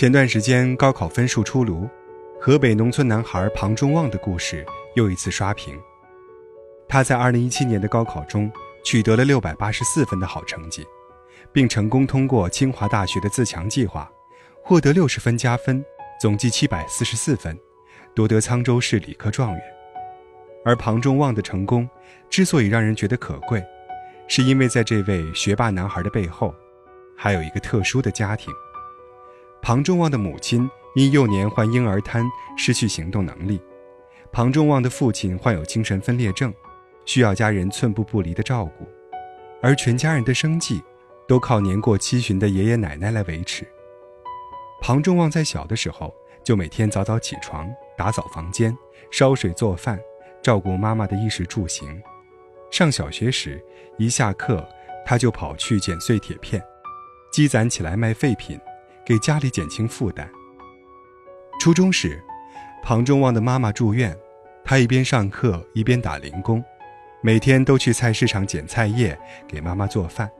前段时间高考分数出炉，河北农村男孩庞中旺的故事又一次刷屏。他在2017年的高考中取得了684分的好成绩，并成功通过清华大学的自强计划，获得60分加分，总计744分，夺得沧州市理科状元。而庞中旺的成功之所以让人觉得可贵，是因为在这位学霸男孩的背后，还有一个特殊的家庭。庞中旺的母亲因幼年患婴儿瘫，失去行动能力；庞中旺的父亲患有精神分裂症，需要家人寸步不离的照顾，而全家人的生计都靠年过七旬的爷爷奶奶来维持。庞中旺在小的时候就每天早早起床，打扫房间，烧水做饭，照顾妈妈的衣食住行。上小学时，一下课他就跑去捡碎铁片，积攒起来卖废品。给家里减轻负担。初中时，庞中旺的妈妈住院，他一边上课一边打零工，每天都去菜市场捡菜叶给妈妈做饭。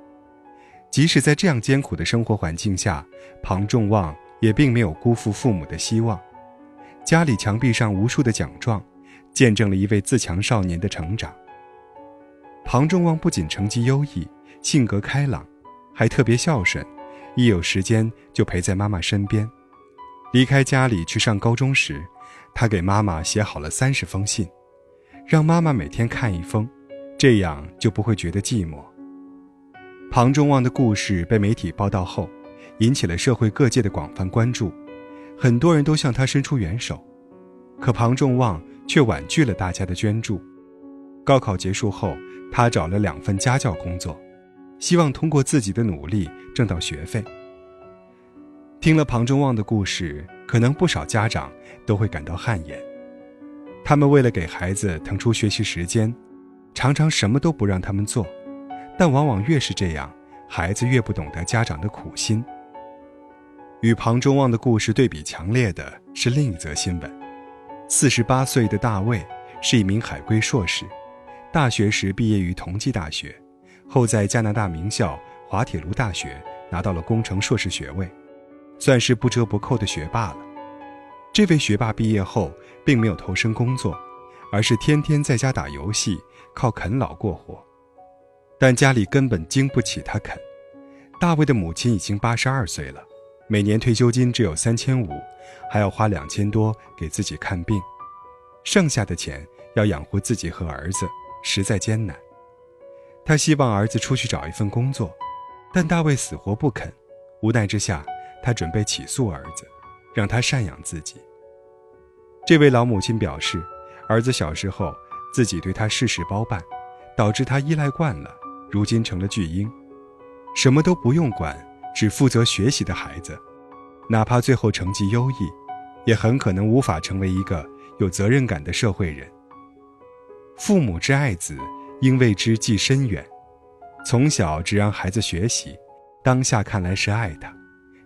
即使在这样艰苦的生活环境下，庞中旺也并没有辜负父母的希望。家里墙壁上无数的奖状，见证了一位自强少年的成长。庞中旺不仅成绩优异，性格开朗，还特别孝顺。一有时间就陪在妈妈身边，离开家里去上高中时，他给妈妈写好了三十封信，让妈妈每天看一封，这样就不会觉得寂寞。庞中旺的故事被媒体报道后，引起了社会各界的广泛关注，很多人都向他伸出援手，可庞中旺却婉拒了大家的捐助。高考结束后，他找了两份家教工作。希望通过自己的努力挣到学费。听了庞中旺的故事，可能不少家长都会感到汗颜。他们为了给孩子腾出学习时间，常常什么都不让他们做，但往往越是这样，孩子越不懂得家长的苦心。与庞中旺的故事对比强烈的是另一则新闻：四十八岁的大卫是一名海归硕士，大学时毕业于同济大学。后在加拿大名校滑铁卢大学拿到了工程硕士学位，算是不折不扣的学霸了。这位学霸毕业后并没有投身工作，而是天天在家打游戏，靠啃老过活。但家里根本经不起他啃。大卫的母亲已经八十二岁了，每年退休金只有三千五，还要花两千多给自己看病，剩下的钱要养活自己和儿子，实在艰难。他希望儿子出去找一份工作，但大卫死活不肯。无奈之下，他准备起诉儿子，让他赡养自己。这位老母亲表示，儿子小时候自己对他事事包办，导致他依赖惯了，如今成了巨婴，什么都不用管，只负责学习的孩子，哪怕最后成绩优异，也很可能无法成为一个有责任感的社会人。父母之爱子。应为之计深远，从小只让孩子学习，当下看来是爱他，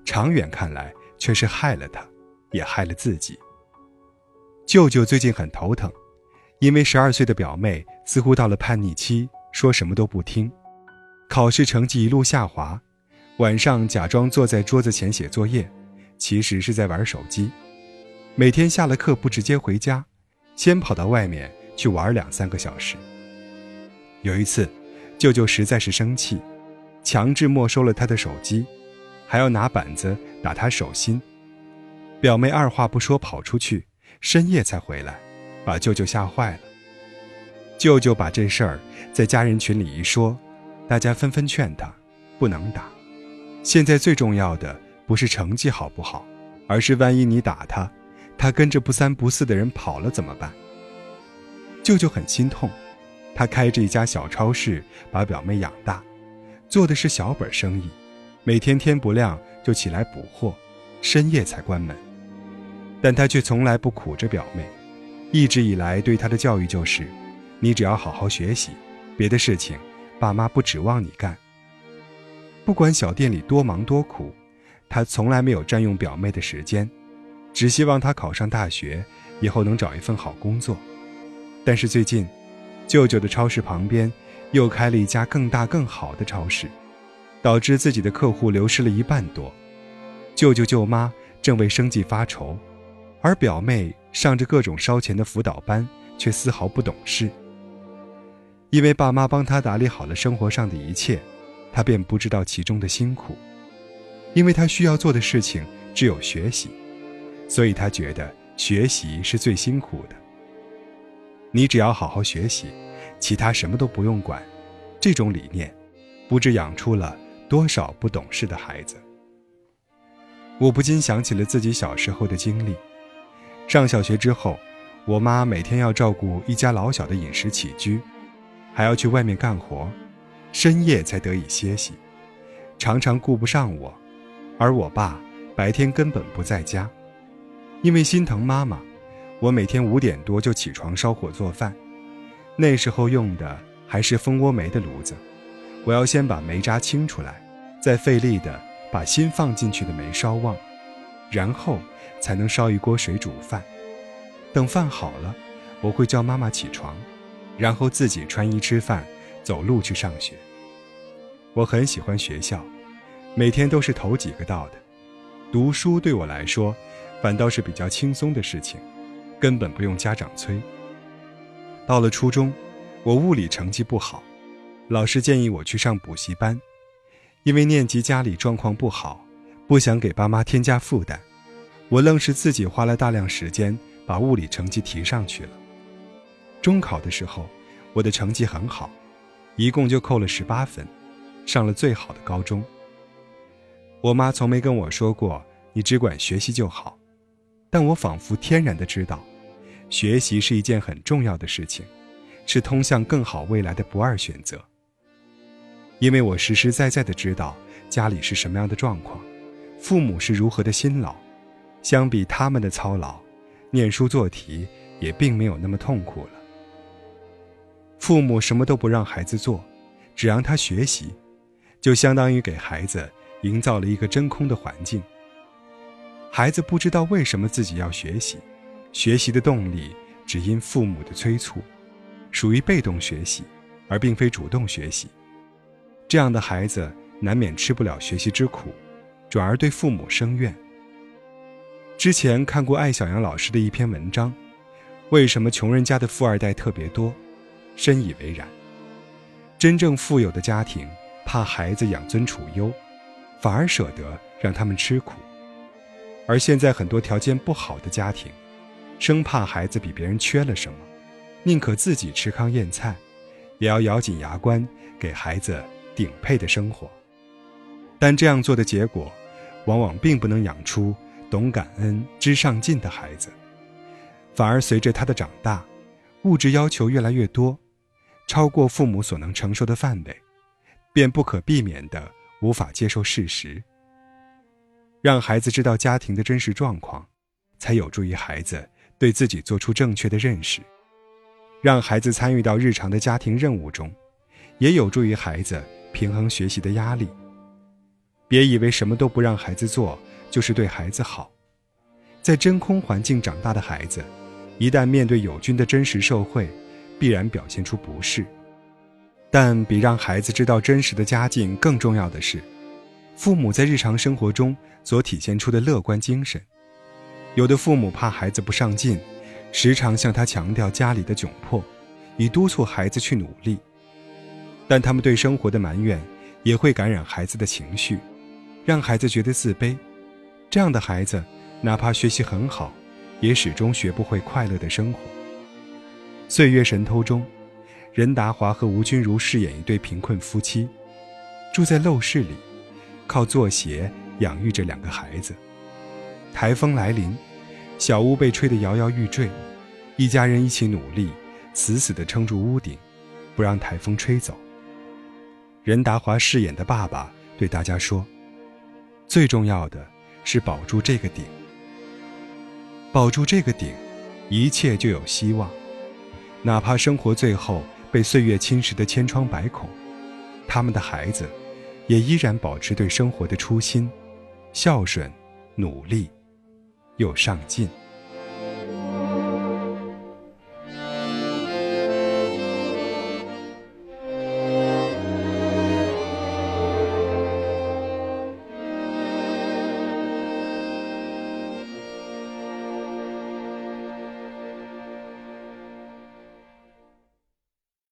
长远看来却是害了他，也害了自己。舅舅最近很头疼，因为十二岁的表妹似乎到了叛逆期，说什么都不听，考试成绩一路下滑，晚上假装坐在桌子前写作业，其实是在玩手机，每天下了课不直接回家，先跑到外面去玩两三个小时。有一次，舅舅实在是生气，强制没收了他的手机，还要拿板子打他手心。表妹二话不说跑出去，深夜才回来，把舅舅吓坏了。舅舅把这事儿在家人群里一说，大家纷纷劝他不能打。现在最重要的不是成绩好不好，而是万一你打他，他跟着不三不四的人跑了怎么办？舅舅很心痛。他开着一家小超市，把表妹养大，做的是小本生意，每天天不亮就起来补货，深夜才关门。但他却从来不苦着表妹，一直以来对她的教育就是：你只要好好学习，别的事情爸妈不指望你干。不管小店里多忙多苦，他从来没有占用表妹的时间，只希望她考上大学，以后能找一份好工作。但是最近，舅舅的超市旁边，又开了一家更大更好的超市，导致自己的客户流失了一半多。舅舅舅妈正为生计发愁，而表妹上着各种烧钱的辅导班，却丝毫不懂事。因为爸妈帮他打理好了生活上的一切，他便不知道其中的辛苦。因为他需要做的事情只有学习，所以他觉得学习是最辛苦的。你只要好好学习，其他什么都不用管。这种理念，不知养出了多少不懂事的孩子。我不禁想起了自己小时候的经历。上小学之后，我妈每天要照顾一家老小的饮食起居。还要去外面干活，深夜才得以歇息，常常顾不上我，而我爸白天根本不在家，因为心疼妈妈，我每天五点多就起床烧火做饭，那时候用的还是蜂窝煤的炉子，我要先把煤渣清出来，再费力的把新放进去的煤烧旺，然后才能烧一锅水煮饭，等饭好了，我会叫妈妈起床。然后自己穿衣吃饭，走路去上学。我很喜欢学校，每天都是头几个到的。读书对我来说，反倒是比较轻松的事情，根本不用家长催。到了初中，我物理成绩不好，老师建议我去上补习班，因为念及家里状况不好，不想给爸妈添加负担，我愣是自己花了大量时间把物理成绩提上去了。中考的时候，我的成绩很好，一共就扣了十八分，上了最好的高中。我妈从没跟我说过“你只管学习就好”，但我仿佛天然的知道，学习是一件很重要的事情，是通向更好未来的不二选择。因为我实实在在的知道家里是什么样的状况，父母是如何的辛劳，相比他们的操劳，念书做题也并没有那么痛苦了。父母什么都不让孩子做，只让他学习，就相当于给孩子营造了一个真空的环境。孩子不知道为什么自己要学习，学习的动力只因父母的催促，属于被动学习，而并非主动学习。这样的孩子难免吃不了学习之苦，转而对父母生怨。之前看过艾小阳老师的一篇文章，为什么穷人家的富二代特别多？深以为然。真正富有的家庭，怕孩子养尊处优，反而舍得让他们吃苦；而现在很多条件不好的家庭，生怕孩子比别人缺了什么，宁可自己吃糠咽菜，也要咬紧牙关给孩子顶配的生活。但这样做的结果，往往并不能养出懂感恩、知上进的孩子，反而随着他的长大，物质要求越来越多。超过父母所能承受的范围，便不可避免的无法接受事实。让孩子知道家庭的真实状况，才有助于孩子对自己做出正确的认识。让孩子参与到日常的家庭任务中，也有助于孩子平衡学习的压力。别以为什么都不让孩子做就是对孩子好。在真空环境长大的孩子，一旦面对友军的真实社会，必然表现出不适，但比让孩子知道真实的家境更重要的是，父母在日常生活中所体现出的乐观精神。有的父母怕孩子不上进，时常向他强调家里的窘迫，以督促孩子去努力。但他们对生活的埋怨，也会感染孩子的情绪，让孩子觉得自卑。这样的孩子，哪怕学习很好，也始终学不会快乐的生活。《岁月神偷》中，任达华和吴君如饰演一对贫困夫妻，住在陋室里，靠做鞋养育着两个孩子。台风来临，小屋被吹得摇摇欲坠，一家人一起努力，死死地撑住屋顶，不让台风吹走。任达华饰演的爸爸对大家说：“最重要的是保住这个顶，保住这个顶，一切就有希望。”哪怕生活最后被岁月侵蚀的千疮百孔，他们的孩子也依然保持对生活的初心，孝顺、努力又上进。